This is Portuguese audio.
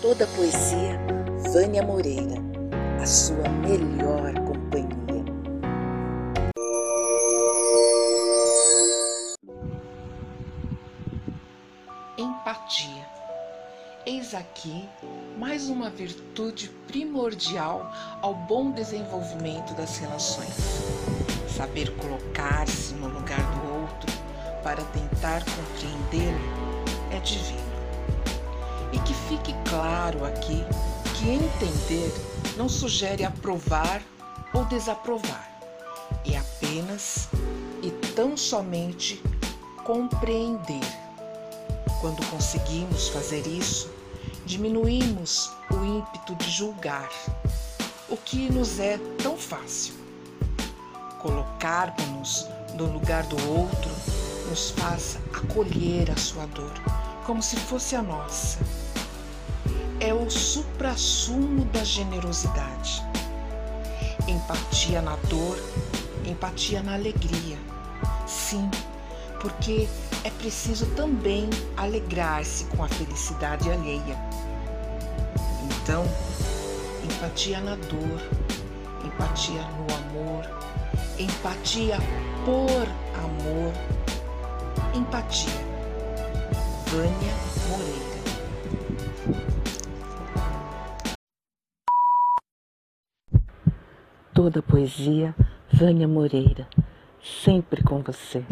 Toda poesia, Vânia Moreira, a sua melhor companhia. Empatia. Eis aqui mais uma virtude primordial ao bom desenvolvimento das relações. Saber colocar-se no lugar do outro para tentar compreendê-lo é divino. Claro aqui que entender não sugere aprovar ou desaprovar, é apenas e tão somente compreender. Quando conseguimos fazer isso, diminuímos o ímpeto de julgar, o que nos é tão fácil. Colocarmos-nos no lugar do outro nos faz acolher a sua dor, como se fosse a nossa. É o suprassumo da generosidade. Empatia na dor, empatia na alegria. Sim, porque é preciso também alegrar-se com a felicidade alheia. Então, empatia na dor, empatia no amor, empatia por amor Empatia. Vânia Moreira. Toda poesia, Vânia Moreira, sempre com você.